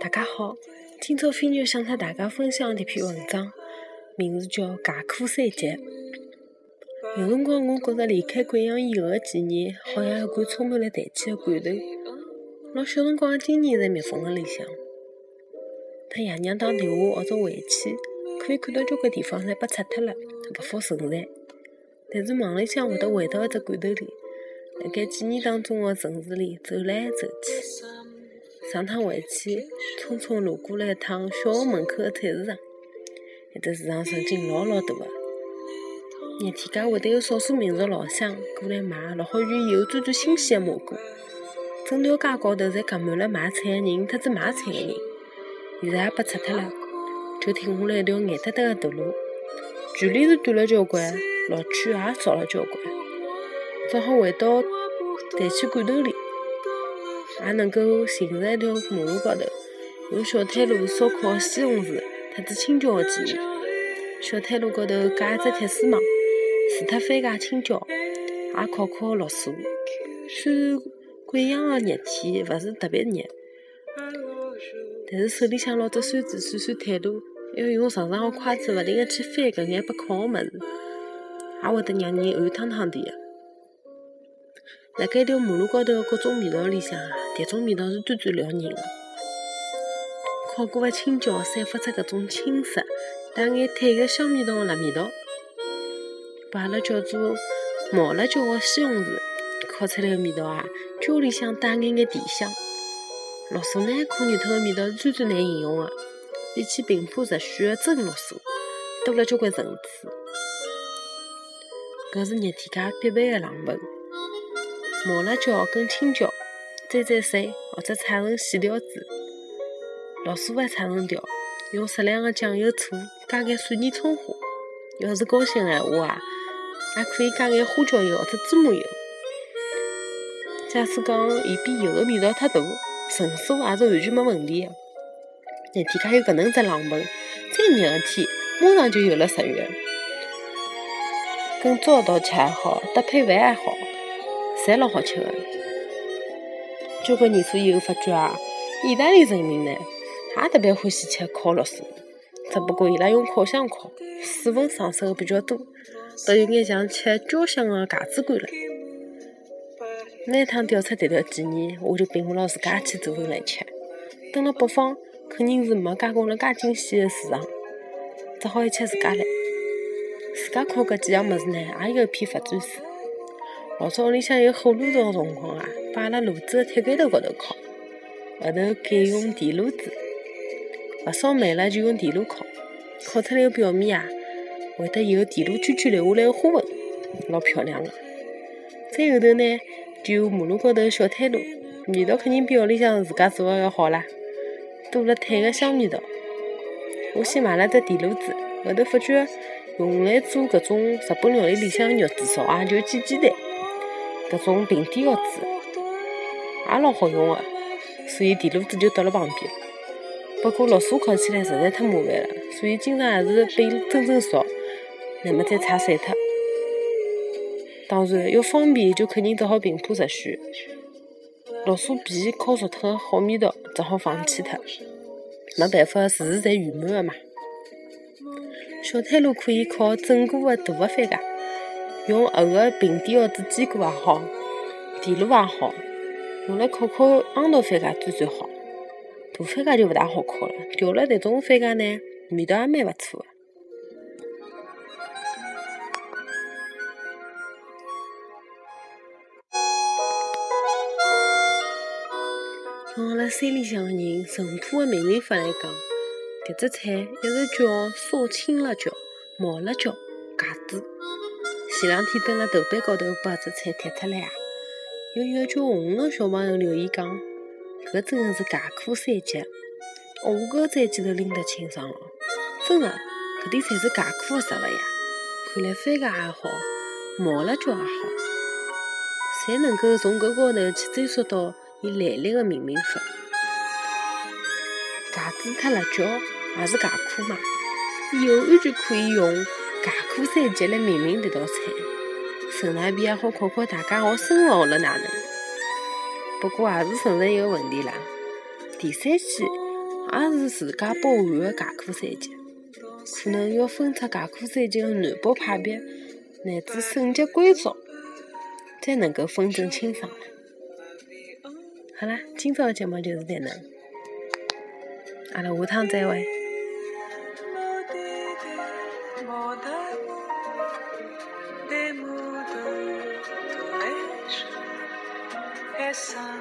大家好，今朝飞鸟想和大家分享一篇文章，名字叫《介苦三杰》。有辰光，我觉着离开贵阳以后的几年，好像一罐充满了氮气的罐头。拿小辰光的经验在密封了里向，他爷娘打电话或者回去，可以看到交关地方侪被拆脱了，勿复存在。但是梦里向会得回到一只罐头里，辣盖记忆当中的城市里走来走去。上趟回去，匆匆路过了一趟小学门口的菜市场，埃只市场曾经老老大个。热天介会得有少数民族老乡过来买老好远以后最最新鲜的蘑菇，整条街高头侪挤满了买菜的人特子买菜的人。现在也被拆脱了，就停下来一条眼耷耷的大路，距离是短了交关，乐趣也少了交关。只好回到氮气罐头里。也能够寻着一条马路高头用小摊路烧烤西红柿特子青椒的记忆。小摊路高头架一只铁丝网，除脱番茄、青椒，也烤烤绿薯。虽然贵阳的热天勿是特别热，但是手里向拿只扇子扇扇摊路，要用长长的筷子勿停的去翻搿眼被烤的物事，也会得让人汗汤汤的。辣盖一条马路高头的各种味道里向啊，迭种味道是最最撩人的。烤过的青椒散发出搿种青涩、带眼淡的香味道辣味道，把阿拉叫做毛辣椒的西红柿烤出来的味道啊，椒里向带眼眼甜香。绿薯呢，烤热脱的味道是最最难形容的，比起平铺直叙的真绿薯，多了交关层次。搿是热天家必备的冷饭。毛辣椒跟青椒蘸蘸水，或者炒成细条子。绿薯还炒成条，用适量的酱油、醋，加点蒜泥葱花。要是高兴的话啊，还可以加点花椒油或者芝麻油。假使讲伊比油的味道太大，纯素也是完全没问题的。热天家有搿能只冷饭，再热的天，马上就有了食欲。跟早一道吃还好，搭配饭还好。侪老好吃的，交关年数以后发觉啊，意大利人民呢也特别欢喜吃烤肉丝，只不过伊拉用烤箱烤，水分上手比较多，都有眼像吃焦香的架子干了。那趟调出这条记忆，我就屏牢自家去做饭来吃。等了北方，肯定是没加工了介精细的市场，只好一吃自家来。自家烤搿几样物事呢，也有一片发展史。老早屋里向有火炉灶的辰光啊，摆辣炉子的铁盖头高头烤，后头改用电炉子，勿烧煤了就用电炉烤，烤出来的表面啊，会得有电炉圈圈留下来的花纹，老漂亮的。再后头呢，就有马路高头小摊路，味道肯定比屋里向自家做的要好啦，多了炭的香味道。我先买了只电炉子，后头发觉用来做搿种日本料理里向肉至少啊就几简单。搿种平底锅子也老好用的，所以电炉子就搭辣旁边。不过绿薯烤起来实在太麻烦了，所以经常还是被蒸蒸熟，乃末再炒散脱。当然要方便，就肯定只好平铺直叙。绿薯皮烤熟脱的好味道，只好放弃脱。没办法，事事侪圆满的嘛。小摊路可以烤整个的大的番茄。用厚的平底锅子煎过也好，电炉也好，用来烤烤昂头番茄最最好。大番茄就勿大好烤了，调了迭种番茄呢，味道也蛮勿错的。用阿拉山里向的人淳朴的命名法来讲，迭只菜一直叫烧青辣椒、毛辣椒、茄子。前两天蹲辣豆瓣高头把搿只菜贴出来啊，有一个叫红的小朋友留言讲：“搿真的是介苦三杰，我搿再记头拎得清爽哦，真的，搿点才是介苦的食物呀。看来番茄也好，毛辣椒也好，侪能够从搿高头去追溯到伊来历的命名法。茄子和辣椒也是介苦嘛，以后完全可以用。”介苦三杰来命名迭道菜，顺带便也好考考大家学生物学了哪能。不过也是存在一个问题啦，第三期也是自家包含的架课三级，可能要分出架课三级的南北派别，乃至省级规则，才能够分正清爽了。好了，今朝的节目就是这能，阿拉下趟再会。des mots dont on é et.